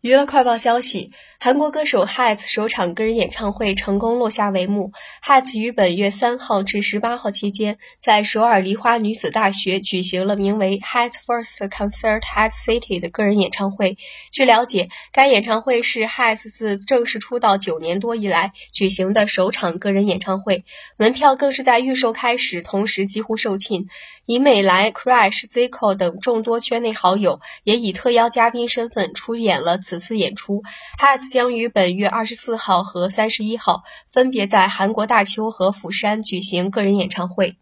娱乐快报消息：韩国歌手 HYDE 首场个人演唱会成功落下帷幕。HYDE 于本月三号至十八号期间，在首尔梨花女子大学举行了名为 HYDE First Concert at City 的个人演唱会。据了解，该演唱会是 HYDE 自正式出道九年多以来举行的首场个人演唱会，门票更是在预售开始同时几乎售罄。以美莱、Crash、Zico 等众多圈内好友也以特邀嘉宾身份出演了。此次演出，HYDE 将于本月二十四号和三十一号分别在韩国大邱和釜山举行个人演唱会。